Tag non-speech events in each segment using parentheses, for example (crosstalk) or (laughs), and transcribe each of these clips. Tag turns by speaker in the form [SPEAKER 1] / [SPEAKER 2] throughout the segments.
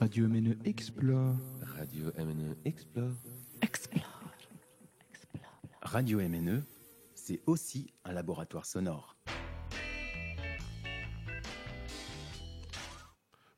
[SPEAKER 1] Radio MNE Explore.
[SPEAKER 2] Radio MNE Explore.
[SPEAKER 3] Explore.
[SPEAKER 1] Explore. Radio MNE, c'est aussi un laboratoire sonore.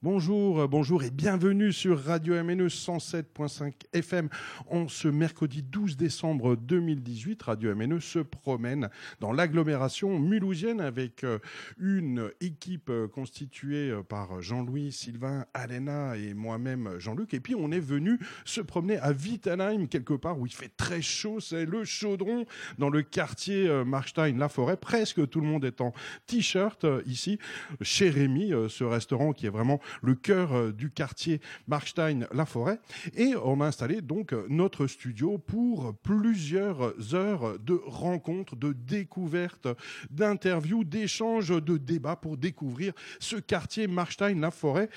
[SPEAKER 4] Bonjour, euh, bonjour et bienvenue sur Radio MNE 107.5 FM. En ce mercredi 12 décembre 2018, Radio MNE se promène dans l'agglomération mulhousienne avec euh, une équipe euh, constituée par Jean-Louis, Sylvain, Alena et moi-même Jean-Luc. Et puis on est venu se promener à Wittenheim, quelque part où il fait très chaud. C'est le chaudron dans le quartier Markstein-La Forêt. Presque tout le monde est en t-shirt ici. Chez Rémi, ce restaurant qui est vraiment le cœur euh, du quartier Markstein-La Forêt. Et on a installé donc euh, notre studio pour plusieurs heures de rencontres, de découvertes, d'interviews, d'échanges, de débats pour découvrir ce quartier Markstein-La Forêt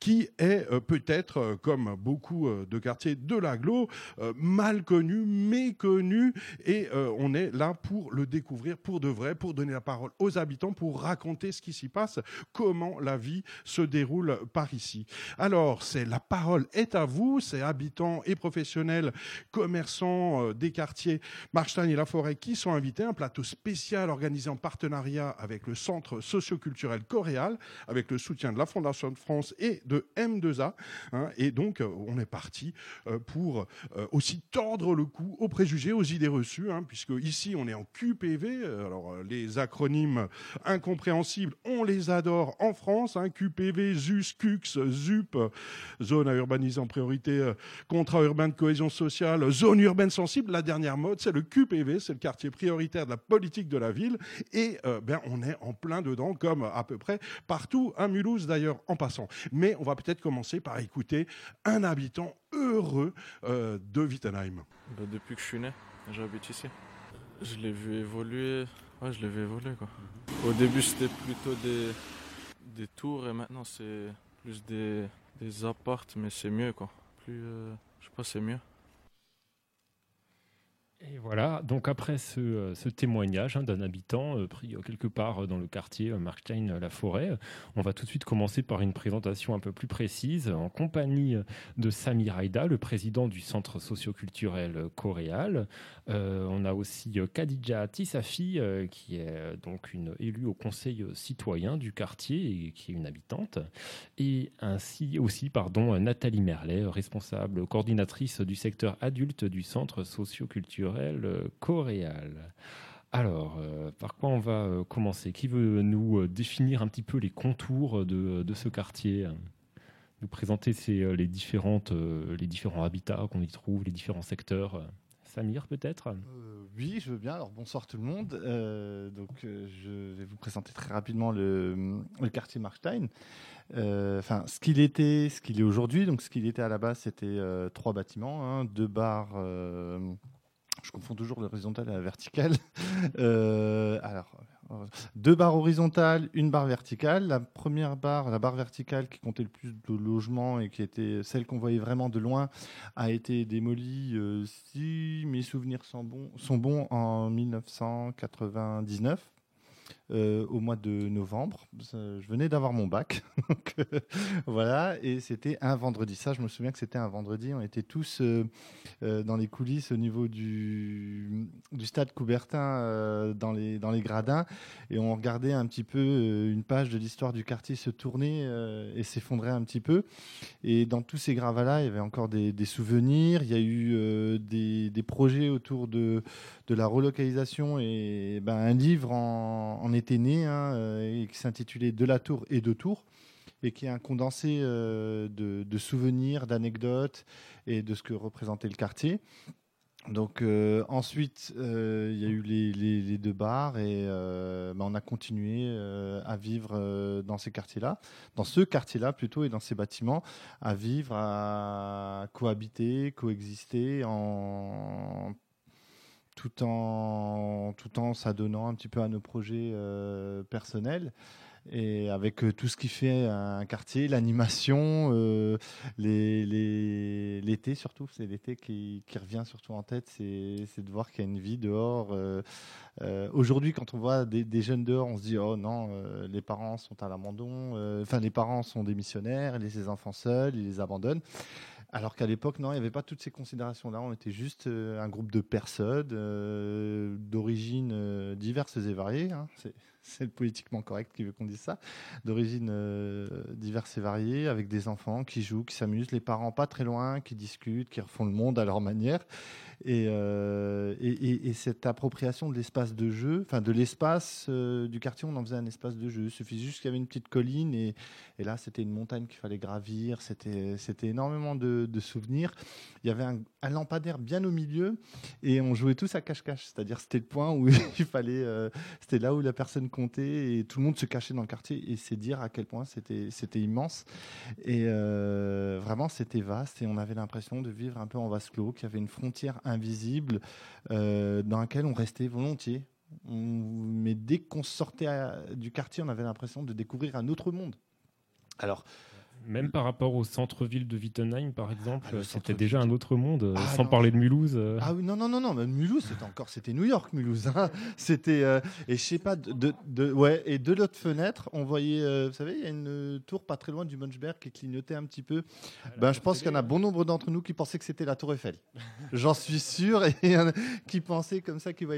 [SPEAKER 4] qui est euh, peut-être, comme beaucoup de quartiers de l'aglo, mal connu, méconnu. Et on est là pour le découvrir pour de vrai, pour donner la parole aux habitants, pour raconter ce qui s'y passe, comment la vie se déroule par ici. Alors, c'est la parole est à vous, c'est habitants et professionnels, commerçants euh, des quartiers Marstein et La Forêt qui sont invités. Un plateau spécial organisé en partenariat avec le Centre socioculturel Coréal, avec le soutien de la Fondation de France et de M2A. Hein. et donc, euh, on est parti euh, pour aussi tordre le cou aux préjugés, aux idées reçues, hein, puisque ici, on est en QPV. Alors, les acronymes incompréhensibles, on les adore en France. Hein, QPV, ZUS, CUX, ZUP, zone à urbaniser en priorité, euh, contrat urbain de cohésion sociale, zone urbaine sensible. La dernière mode, c'est le QPV, c'est le quartier prioritaire de la politique de la ville. Et euh, ben, on est en plein dedans, comme à peu près partout, à Mulhouse d'ailleurs, en passant. Mais on va peut-être commencer par écouter un habitant heureux euh, de Wittenheim.
[SPEAKER 5] Bah, depuis que je suis né, j'habite ici. Je l'ai vu évoluer. Ouais, je l'ai vu évoluer quoi. Au début, c'était plutôt des, des tours et maintenant c'est plus des, des appartes, mais c'est mieux quoi. Plus, euh, je sais pas, c'est mieux.
[SPEAKER 6] Et voilà, donc après ce, euh, témoignage hein, d'un habitant euh, pris euh, quelque part dans le quartier Markstein-la Forêt, on va tout de suite commencer par une présentation un peu plus précise en compagnie de Samir Aïda, le président du centre socioculturel Coréal. on a aussi Khadija Tissafi, qui est donc une élue au conseil citoyen du quartier et qui est une habitante. Et ainsi aussi, pardon, Nathalie Merlet, responsable coordinatrice du secteur adulte du centre socioculturel euh, coréal. Alors, euh, par quoi on va euh, commencer? Qui veut nous définir un petit peu les contours de, ce quartier? Nous présenter les, différentes, les différents habitats qu'on y trouve, les différents secteurs Samir, peut-être?
[SPEAKER 7] Oui, je veux bien. Alors, bonsoir tout le monde. donc, je vais vous présenter très rapidement le, quartier Markstein. Enfin, ce qu'il était, ce qu'il est aujourd'hui. Donc, ce qu'il était à la base, c'était trois bâtiments, hein, deux bars je confonds toujours l'horizontale et la verticale. (laughs) Euh, alors, deux barres horizontales, une barre verticale. La première barre, la barre verticale qui comptait le plus de logements et qui était celle qu'on voyait vraiment de loin, a été démolie, euh, si mes souvenirs sont bons, sont bons en 1999. Euh, au mois de novembre. Je venais d'avoir mon bac. (laughs) Euh, voilà, et c'était un vendredi. Ça, je me souviens que c'était un vendredi. On était tous euh, dans les coulisses au niveau du, du stade Coubertin, dans, les, dans les gradins, et on regardait un petit peu une page de l'histoire du quartier se tourner et s'effondrer un petit peu. Et dans tous ces gravats-là, il y avait encore des, souvenirs. Il y a eu des, des, projets autour de, de la relocalisation et ben, un livre en, en était né hein, euh, et qui s'intitulait De la tour et de tour et qui est un condensé euh, de, souvenirs, d'anecdotes et de ce que représentait le quartier. Donc euh, ensuite, il y a eu les, deux bars et bah, on a continué à vivre dans ces quartiers-là, dans ce quartier-là plutôt et dans ces bâtiments, à vivre, à cohabiter, coexister en tout en tout en s'adonnant un petit peu à nos projets euh, personnels. Et avec euh, tout ce qui fait un quartier, l'animation, euh, l'été surtout, c'est l'été qui, revient surtout en tête, c'est de voir qu'il y a une vie dehors. Aujourd'hui, quand on voit des, jeunes dehors, on se dit oh non, les parents sont à l'abandon, enfin les parents sont démissionnaires, ils laissent les enfants seuls, ils les abandonnent. Alors qu'à l'époque, non, il n'y avait pas toutes ces considérations-là. On était juste euh, un groupe de personnes euh, d'origines euh, diverses et variées. hein. C'est- le politiquement correct qui veut qu'on dise ça. D'origines euh, diverses et variées, avec des enfants qui jouent, qui s'amusent, les parents pas très loin, qui discutent, qui refont le monde à leur manière. Et, euh, et, et- et cette appropriation de l'espace de jeu, enfin de l'espace euh, du quartier, on en faisait un espace de jeu. Il suffisait juste qu'il y avait une petite colline et, là c'était une montagne qu'il fallait gravir. C'était énormément de, souvenirs. Il y avait un lampadaire bien au milieu et on jouait tous à cache-cache. C'est-à-dire c'était le point où (laughs) il fallait, euh, c'était là où la personne comptait et tout le monde se cachait dans le quartier et c'est dire à quel point c'était c'était immense. Et euh, vraiment, c'était vaste et on avait l'impression de vivre un peu en vase clos, qu'il y avait une frontière invisible euh, dans laquelle on restait volontiers. On- mais dès qu'on sortait du quartier, on avait l'impression de découvrir un autre monde. Alors,
[SPEAKER 6] Même par rapport au centre-ville de Wittenheim, par exemple,
[SPEAKER 7] Ah,
[SPEAKER 6] c'était déjà un autre monde, euh,
[SPEAKER 7] Ah,
[SPEAKER 6] sans
[SPEAKER 7] non.
[SPEAKER 6] parler de Mulhouse. euh.
[SPEAKER 7] Ah oui, non, non, non, non, mais Mulhouse, c'était encore, c'était New York, Mulhouse. hein. (laughs) C'était, euh, et je sais pas, de, de, de- ouais, et de l'autre fenêtre, on voyait, euh, vous savez, il y a une tour pas très loin du Munchberg qui clignotait un petit peu. Ben, je pense qu'il y en a bon nombre d'entre nous qui pensaient que c'était la Tour Eiffel. (laughs) J'en suis sûr, et il y en a qui pensaient comme ça, qui va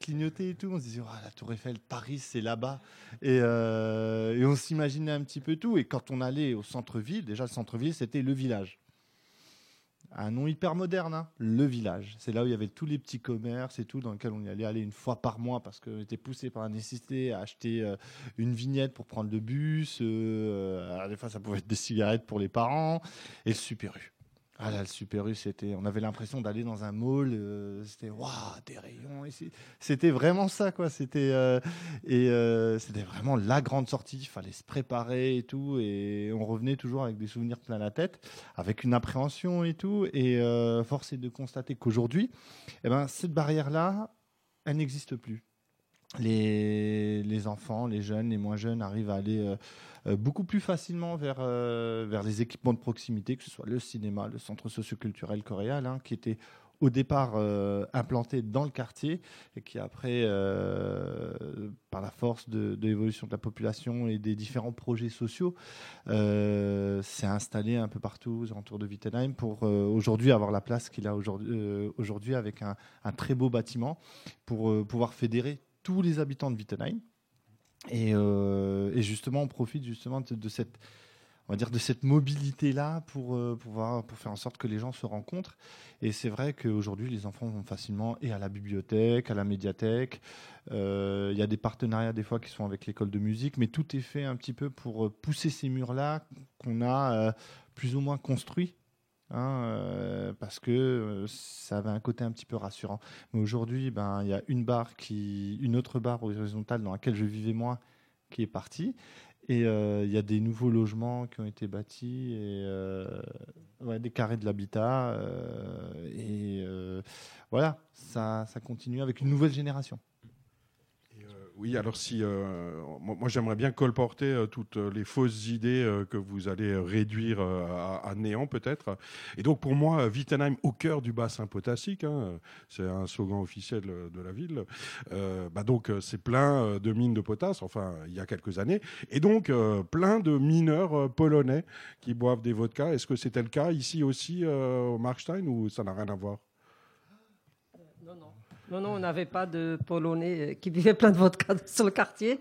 [SPEAKER 7] clignoter et tout. On se disait, Ah, la Tour Eiffel, Paris, c'est là-bas. Et, et on s'imaginait un petit peu tout. Et quand on allait au centre-ville, déjà le centre-ville, c'était le village. Un nom hyper moderne, hein, le village. C'est là où il y avait tous les petits commerces et tout, dans lequel on y allait aller une fois par mois parce qu'on était poussé par la nécessité à acheter euh, une vignette pour prendre le bus. euh, alors des fois, ça pouvait être des cigarettes pour les parents. Et le Super U. Ah là, le Super U, c'était, on avait l'impression d'aller dans un mall. euh, c'était waouh, des rayons. c'est- C'était vraiment ça, quoi. C'était euh, et euh, c'était vraiment la grande sortie. Il fallait se préparer et tout, et on revenait toujours avec des souvenirs plein la tête, avec une appréhension et tout. Et force est de constater qu'aujourd'hui, eh ben, cette barrière-là, elle n'existe plus. Les, enfants, les jeunes, les moins jeunes arrivent à aller euh, euh, beaucoup plus facilement vers, euh, vers les équipements de proximité, que ce soit le cinéma, le centre socioculturel coréal, hein, qui était au départ implanté dans le quartier et qui après, par la force de, l'évolution de la population et des différents projets sociaux, s'est installé un peu partout aux alentours de Wittenheim pour aujourd'hui avoir la place qu'il a aujourd'hui avec un, très beau bâtiment pour pouvoir fédérer tous les habitants de Wittenheim. Et, euh, justement, on profite justement de, cette, on va dire, de cette mobilité-là pour, euh, pour faire en sorte que les gens se rencontrent. Et c'est vrai qu'aujourd'hui, les enfants vont facilement et à la bibliothèque, à la médiathèque. Euh, Il y a des partenariats des fois qui sont avec l'école de musique, mais tout est fait un petit peu pour pousser ces murs-là qu'on a euh, plus ou moins construits. Hein, euh, parce que euh, ça avait un côté un petit peu rassurant. Mais aujourd'hui, ben, il y a une barre qui, une autre barre horizontale dans laquelle je vivais moi, qui est partie. Et euh, il y a des nouveaux logements qui ont été bâtis et des carrés de l'habitat. et voilà, ça, ça continue avec une nouvelle génération.
[SPEAKER 4] Euh, oui, alors si euh, moi, j'aimerais bien colporter euh, toutes les fausses idées euh, que vous allez euh, réduire euh, à, néant peut-être. Et donc pour moi, euh, Wittenheim au cœur du bassin potassique, hein, c'est un slogan officiel euh, de la ville. Euh, bah donc euh, c'est plein euh, de mines de potasse, enfin il y a quelques années, et donc euh, plein de mineurs euh, polonais qui boivent des vodkas. Est-ce que c'était le cas ici aussi euh, au Markstein ou ça n'a rien à voir?
[SPEAKER 3] Non, non. On n'avait pas de Polonais euh, qui buvaient plein de vodka (laughs) sur le quartier.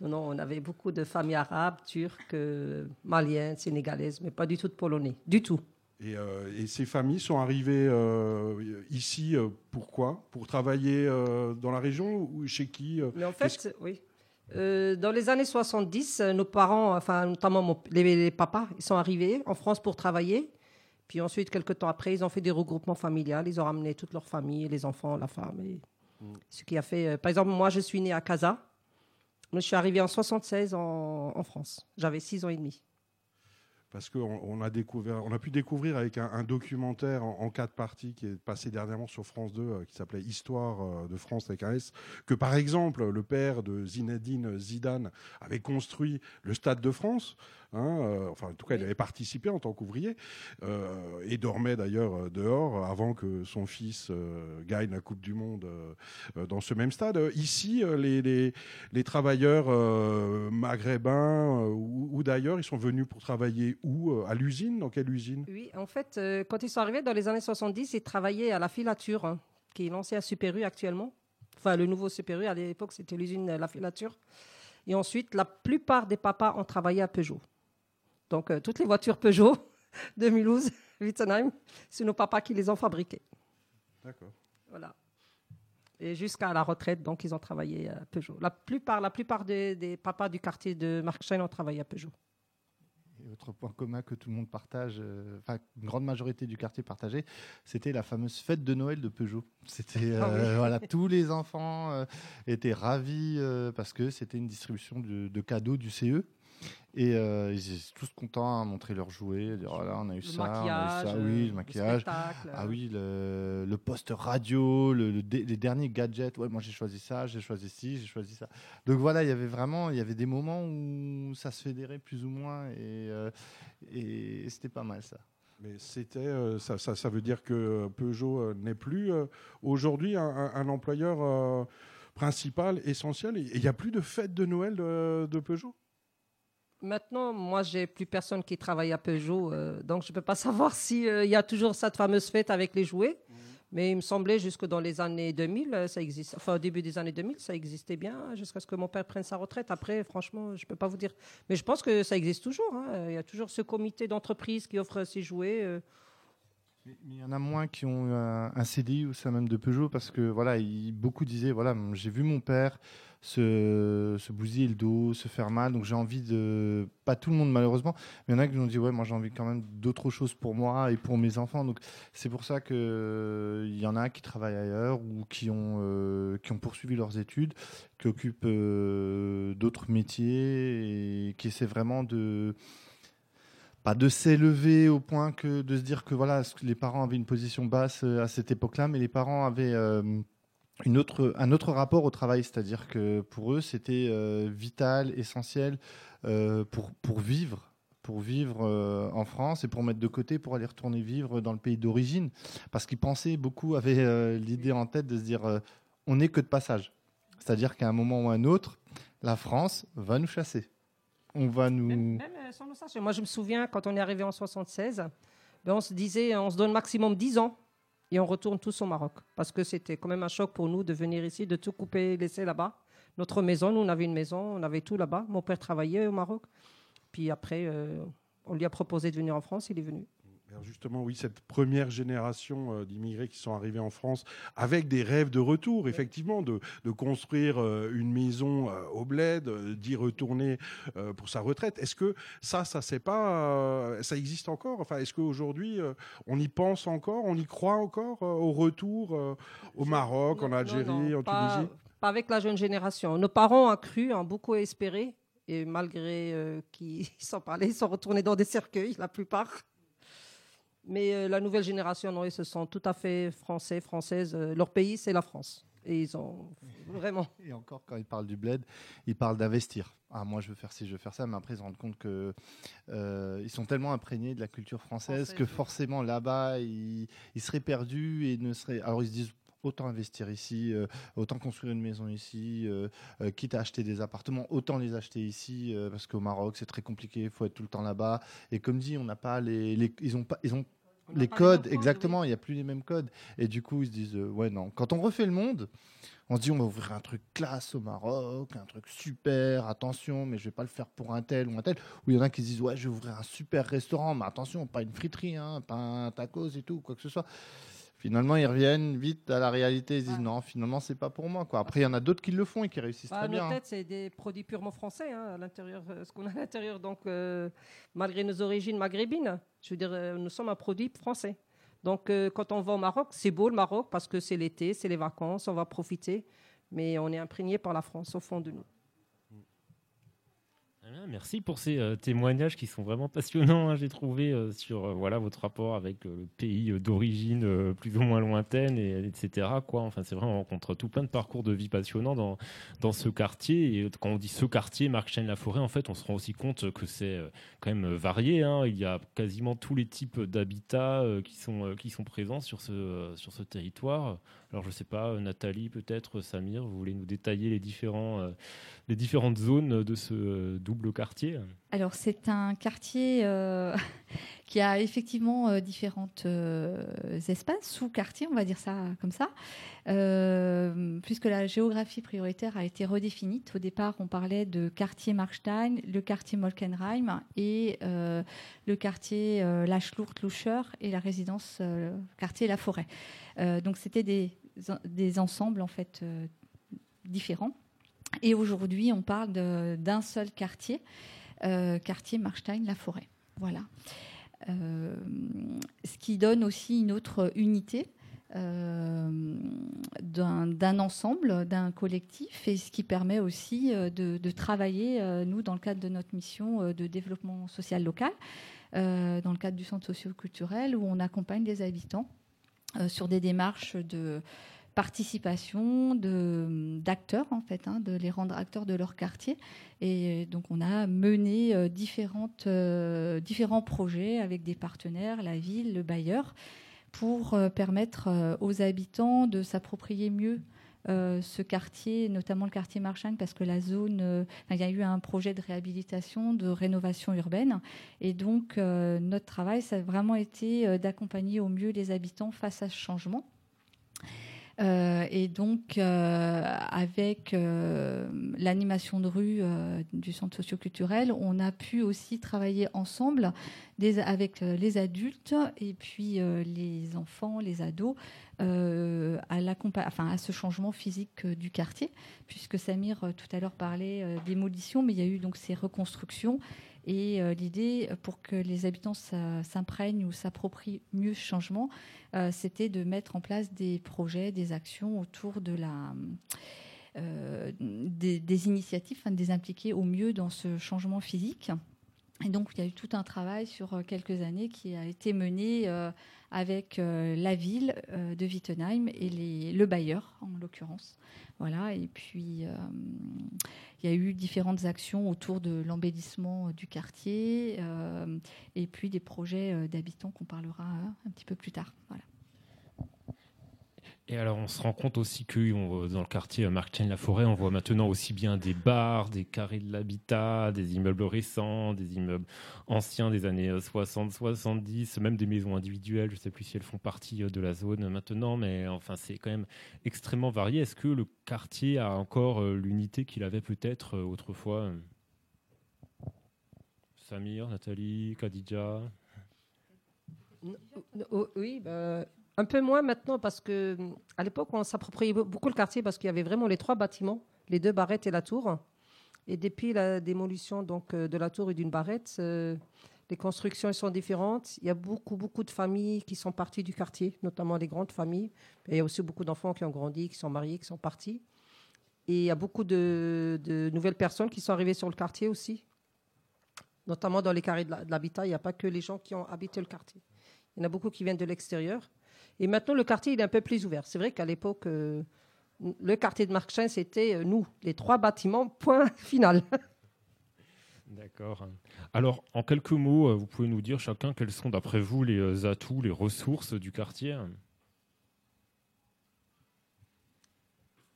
[SPEAKER 3] Non, non, on avait beaucoup de familles arabes, turques, euh, maliennes, sénégalaises, mais pas du tout de Polonais. Du tout.
[SPEAKER 4] Et, euh, et ces familles sont arrivées euh, ici, euh, pourquoi? Pour travailler dans la région ou chez qui
[SPEAKER 3] Mais en fait, oui. Dans les années 70, euh, nos parents, enfin notamment mon- les, les papas, ils sont arrivés en France pour travailler. Puis ensuite, quelques temps après, ils ont fait des regroupements familiales. Ils ont ramené toute leur famille, les enfants, la femme. Et Ce qui a fait. euh, par exemple, moi, je suis née à Casa. Je suis arrivée en 76 en, en France. J'avais 6 ans et demi.
[SPEAKER 4] Parce qu'on on a pu découvrir avec un, documentaire en, quatre parties qui est passé dernièrement sur France 2, euh, qui s'appelait Histoire euh, de France avec un S, que par exemple le père de Zinedine Zidane avait construit le Stade de France. Hein, euh, enfin, en tout cas, il avait participé en tant qu'ouvrier et dormait d'ailleurs dehors avant que son fils gagne la Coupe du Monde dans ce même stade. Ici, les, travailleurs maghrébins ou d'ailleurs, ils sont venus pour travailler où À l'usine Dans quelle usine?
[SPEAKER 3] Oui, en fait, quand ils sont arrivés dans les années 70, ils travaillaient à la filature, hein, qui est l'ancien Super U actuellement. Enfin, le nouveau Super U, à l'époque, c'était l'usine La Filature. Et ensuite, la plupart des papas ont travaillé à Peugeot. Donc, euh, toutes les voitures Peugeot (laughs) 2012, Wittenheim, c'est nos papas qui les ont fabriquées.
[SPEAKER 4] D'accord.
[SPEAKER 3] Voilà. Et jusqu'à la retraite, donc, ils ont travaillé à Peugeot. La plupart, la plupart des, des papas du quartier de Markstein ont travaillé à Peugeot.
[SPEAKER 7] Et autre point commun que tout le monde partage, euh, enfin une grande majorité du quartier partageait, c'était la fameuse fête de Noël de Peugeot. C'était euh,
[SPEAKER 3] Ah oui.
[SPEAKER 7] voilà, tous les enfants euh, étaient ravis euh, parce que c'était une distribution de, de cadeaux du CE. Et euh, ils étaient tous contents à montrer leurs jouets, à dire voilà, on a eu
[SPEAKER 3] Le
[SPEAKER 7] ça, on a eu
[SPEAKER 3] maquillage,
[SPEAKER 7] ça,
[SPEAKER 3] euh,
[SPEAKER 7] oui, le maquillage.
[SPEAKER 3] spectacle,
[SPEAKER 7] Ah
[SPEAKER 3] euh,
[SPEAKER 7] oui, le, le poste radio, le, le dé- les derniers gadgets. Ouais, moi j'ai choisi ça, j'ai choisi ci, j'ai choisi ça. Donc voilà, il y avait vraiment, il y avait des moments où ça se fédérait plus ou moins et, euh, et c'était pas mal ça.
[SPEAKER 4] Mais c'était, euh, ça, ça, ça veut dire que Peugeot euh, n'est plus euh, aujourd'hui un, un- un employeur euh, principal, essentiel. Et il n'y a plus de fête de Noël de, de Peugeot?
[SPEAKER 3] Maintenant, moi, j'ai plus personne qui travaille à Peugeot, euh, donc je ne peux pas (laughs) savoir s'il y a toujours cette fameuse fête avec les jouets. Mais il me semblait jusque dans les années 2000, euh, ça existe. Enfin, au début des années 2000, ça existait bien, jusqu'à ce que mon père prenne sa retraite. Après, franchement, je ne peux pas vous dire. Mais je pense que ça existe toujours. hein. Il y a toujours ce comité d'entreprise qui offre ses jouets. euh.
[SPEAKER 7] Il y en a moins qui ont un, un CDI ou ça même de Peugeot parce que voilà, il- beaucoup disaient voilà, j'ai vu mon père se, se bousiller le dos, se faire mal, donc j'ai envie de pas tout le monde malheureusement, mais il y en a qui nous ont dit ouais, moi j'ai envie quand même d'autres choses pour moi et pour mes enfants, donc c'est pour ça que il y en a qui travaillent ailleurs ou qui ont euh, qui ont poursuivi leurs études, qui occupent euh, d'autres métiers et qui essaient vraiment de pas de s'élever au point que de se dire que voilà les parents avaient une position basse euh, à cette époque-là, mais les parents avaient euh, une autre, un autre rapport au travail, c'est-à-dire que pour eux c'était euh, vital, essentiel pour pour vivre, pour vivre en France et pour mettre de côté pour aller retourner vivre dans le pays d'origine, parce qu'ils pensaient beaucoup avaient l'idée en tête de se dire on n'est que de passage, c'est-à-dire qu'à un moment ou à un autre, la France va nous chasser. On va nous.
[SPEAKER 3] Moi, je me souviens, quand on est arrivé en 76, ben, on se disait, on se donne maximum 10 ans et on retourne tous au Maroc. Parce que c'était quand même un choc pour nous de venir ici, de tout couper, laisser là-bas. Notre maison, nous, on avait une maison, on avait tout là-bas. Mon père travaillait au Maroc. Puis après, euh, on lui a proposé de venir en France, il est venu.
[SPEAKER 4] Justement, oui, cette première génération euh, d'immigrés qui sont arrivés en France avec des rêves de retour, effectivement, de, de construire euh, une maison euh, au bled, d'y retourner pour sa retraite. Est-ce que ça, ça c'est pas, ça existe encore? Enfin, est-ce qu'aujourd'hui, on y pense encore, on y croit encore au retour au Maroc, en Algérie,
[SPEAKER 3] non, non,
[SPEAKER 4] en
[SPEAKER 3] pas,
[SPEAKER 4] Tunisie?
[SPEAKER 3] pas avec la jeune génération. Nos parents ont cru, ont beaucoup espéré. Et malgré euh, qu'ils (laughs) s'en parlaient, ils sont retournés dans des cercueils, la plupart. Mais euh, la nouvelle génération, non, ils se sont tout à fait français, françaises. Euh, leur pays, c'est la France. Et ils ont vraiment. (laughs)
[SPEAKER 7] Et encore, quand ils parlent du bled, ils parlent d'investir. Ah, moi, je veux faire ci, je veux faire ça, mais après, ils se rendent compte que euh, ils sont tellement imprégnés de la culture française, que
[SPEAKER 3] oui.
[SPEAKER 7] forcément, là-bas, ils, ils seraient perdus et ne seraient. Alors, ils se disent autant investir ici, euh, autant construire une maison ici, euh, quitte à acheter des appartements, autant les acheter ici, parce qu'au Maroc, c'est très compliqué, il faut être tout le temps là-bas. Et comme dit, on n'a pas les, les- ils ont pas, ils ont les codes, exactement, il n'y a plus les mêmes codes. Et du coup, ils se disent, euh, ouais, non. Quand on refait le monde, on se dit, on va ouvrir un truc classe au Maroc, un truc super, attention, mais je vais pas le faire pour un tel ou un tel. Ou il y en a qui se disent, ouais, je vais ouvrir un super restaurant, mais attention, pas une friterie, hein, pas un tacos et tout, quoi que ce soit. Finalement, ils reviennent vite à la réalité. Ils disent,
[SPEAKER 3] Ouais.
[SPEAKER 7] non, finalement, c'est pas pour moi. Quoi. Après, il y en a d'autres qui le font et qui réussissent
[SPEAKER 3] Bah,
[SPEAKER 7] très bien. hein.
[SPEAKER 3] têtes, c'est des produits purement français, hein, à l'intérieur, euh, ce qu'on a à l'intérieur. Donc, euh, malgré nos origines maghrébines, je veux dire, euh, nous sommes un produit français. Donc, euh, quand on va au Maroc, c'est beau le Maroc parce que c'est l'été, c'est les vacances, on va profiter. Mais on est imprégné par la France au fond de nous.
[SPEAKER 6] Merci pour ces euh, témoignages qui sont vraiment passionnants. hein, J'ai trouvé euh, sur euh, voilà votre rapport avec le pays d'origine plus ou moins lointaine, et, etc. Quoi. Enfin, c'est vrai, on rencontre tout plein de parcours de vie passionnants dans, dans ce quartier. Et quand on dit ce quartier, Marc Chêne la Forêt, en fait, on se rend aussi compte que c'est quand même varié. hein. Il y a quasiment tous les types d'habitats qui sont qui sont présents sur ce sur ce territoire. Alors, je sais pas, Nathalie, peut-être Samir, vous voulez nous détailler les différents les différentes zones de ce euh,
[SPEAKER 8] Alors, c'est un quartier euh, (laughs) qui a effectivement euh, différentes euh, espaces, sous-quartiers, on va dire ça comme ça, Euh, puisque la géographie prioritaire a été redéfinie. Au départ, on parlait de quartier Markstein, le quartier Molkenheim et le quartier Lachlourt-Loucher et la résidence quartier La Forêt. Donc, c'était des, des ensembles en fait différents. Et aujourd'hui, on parle d'un seul quartier, euh, quartier Markstein-La Forêt. Voilà. Euh, ce qui donne aussi une autre unité euh, d'un ensemble, d'un collectif, et ce qui permet aussi de, travailler, nous, dans le cadre de notre mission de développement social local, dans le cadre du centre socio-culturel, où on accompagne les habitants sur des démarches de participation d'acteurs, en fait, hein, de les rendre acteurs de leur quartier. Et donc, on a mené euh, différentes, euh, différents projets avec des partenaires, la ville, le bailleur, pour euh, permettre euh, aux habitants de s'approprier mieux euh, ce quartier, notamment le quartier Marchand, parce que la zone, euh, il y a eu un projet de réhabilitation, de rénovation urbaine. Et donc, euh, notre travail, ça a vraiment été euh, d'accompagner au mieux les habitants face à ce changement. Euh, et donc, euh, avec euh, l'animation de rue du centre socioculturel, on a pu aussi travailler ensemble avec les adultes et puis les enfants, les ados, à, enfin, à ce changement physique du quartier, puisque Samir tout à l'heure parlait démolition, mais il y a eu donc ces reconstructions. Et euh, l'idée, euh, pour que les habitants s'imprègnent ou s'approprient mieux ce changement, euh, c'était de mettre en place des projets, des actions autour de la, des, des initiatives, enfin, de les impliquer au mieux dans ce changement physique. Et donc, il y a eu tout un travail sur euh, quelques années qui a été mené euh, avec euh, la ville de Wittenheim et les, le bailleur, en l'occurrence. Voilà. Et puis, il y a eu différentes actions autour de l'embellissement du quartier et puis des projets d'habitants qu'on parlera euh, un petit peu plus tard.
[SPEAKER 6] Et alors, on se rend compte aussi que dans le quartier Marc la Forêt, on voit maintenant aussi bien des bars, des carrés de l'habitat, des immeubles récents, des immeubles anciens des années 60-70, même des maisons individuelles. Je ne sais plus si elles font partie euh, de la zone maintenant, mais enfin, c'est quand même extrêmement varié. Est-ce que le quartier a encore euh, l'unité qu'il avait peut-être euh, autrefois Samir, Nathalie, Khadija?
[SPEAKER 3] Oh, Oui, bah, un peu moins maintenant parce que à l'époque, on s'appropriait be- beaucoup le quartier parce qu'il y avait vraiment les trois bâtiments, les deux barrettes et la tour. Et depuis la démolition donc euh, de la tour et d'une barrette, euh, les constructions sont différentes. Il y a beaucoup beaucoup de familles qui sont parties du quartier, notamment des grandes familles. Il y a aussi beaucoup d'enfants qui ont grandi, qui sont mariés, qui sont partis. Et il y a beaucoup de, nouvelles personnes qui sont arrivées sur le quartier aussi, notamment dans les carrés de l'habitat. Il n'y a pas que les gens qui ont habité le quartier. Il y en a beaucoup qui viennent de l'extérieur. Et maintenant, le quartier il est un peu plus ouvert. C'est vrai qu'à l'époque, euh, le quartier de Marchin, c'était euh, nous, les trois bâtiments, point (laughs) final.
[SPEAKER 6] D'accord. Alors, en quelques mots, euh, vous pouvez nous dire chacun quels sont, d'après vous, les atouts, les ressources du quartier?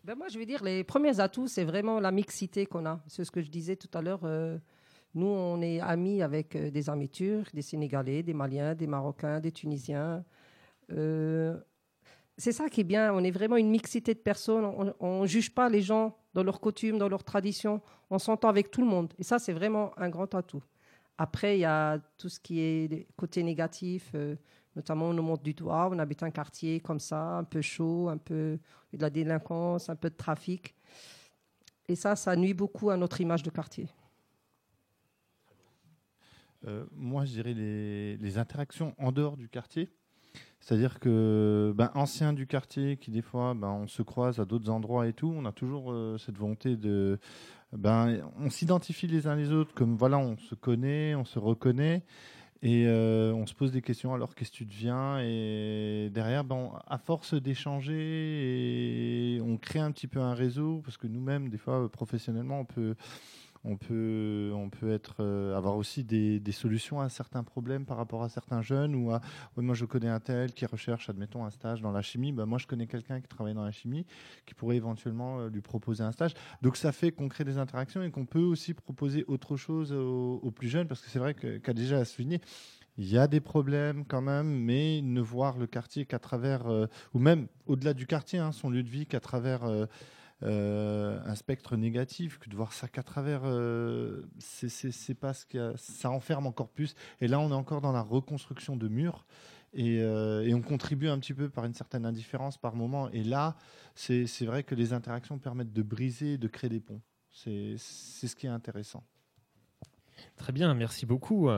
[SPEAKER 3] Ben moi, je vais dire, les premiers atouts, c'est vraiment la mixité qu'on a. C'est ce que je disais tout à l'heure. euh, nous, on est amis avec des amis turcs, des Sénégalais, des Maliens, des Marocains, des Tunisiens. Euh, c'est ça qui est bien. On est vraiment une mixité de personnes. On ne juge pas les gens dans leurs coutumes, dans leurs traditions. On s'entend avec tout le monde. Et ça, c'est vraiment un grand atout. Après, il y a tout ce qui est des côtés négatifs. euh, notamment, on nous montre du doigt. On habite un quartier comme ça, un peu chaud, un peu de la délinquance, un peu de trafic. Et ça, ça nuit beaucoup à notre image de quartier.
[SPEAKER 7] Euh, moi, je dirais les interactions en dehors du quartier. C'est-à-dire que ben, anciens du quartier qui des fois ben, on se croise à d'autres endroits et tout, on a toujours euh, cette volonté de ben on s'identifie les uns les autres comme voilà on se connaît, on se reconnaît et euh, on se pose des questions. Alors qu'est-ce que tu deviens Et derrière, ben, à force d'échanger, on crée un petit peu un réseau parce que nous-mêmes des fois professionnellement on peut on peut, on peut être, euh, avoir aussi des, solutions à certains problèmes par rapport à certains jeunes ou à, moi je connais un tel qui recherche, admettons, un stage dans la chimie. Ben, moi je connais quelqu'un qui travaille dans la chimie qui pourrait éventuellement euh, lui proposer un stage. Donc ça fait qu'on crée des interactions et qu'on peut aussi proposer autre chose aux, plus jeunes parce que c'est vrai qu'a déjà à souligner. Il y a des problèmes quand même, mais ne voir le quartier qu'à travers, euh, ou même au-delà du quartier, hein, son lieu de vie qu'à travers un spectre négatif, que de voir ça qu'à travers, euh, c'est pas ce que ça enferme encore plus. Et là, on est encore dans la reconstruction de murs. Et, euh, et, on contribue un petit peu par une certaine indifférence par moment. Et là, c'est vrai que les interactions permettent de briser, de créer des ponts. C'est ce qui est intéressant.
[SPEAKER 6] Très bien, merci beaucoup.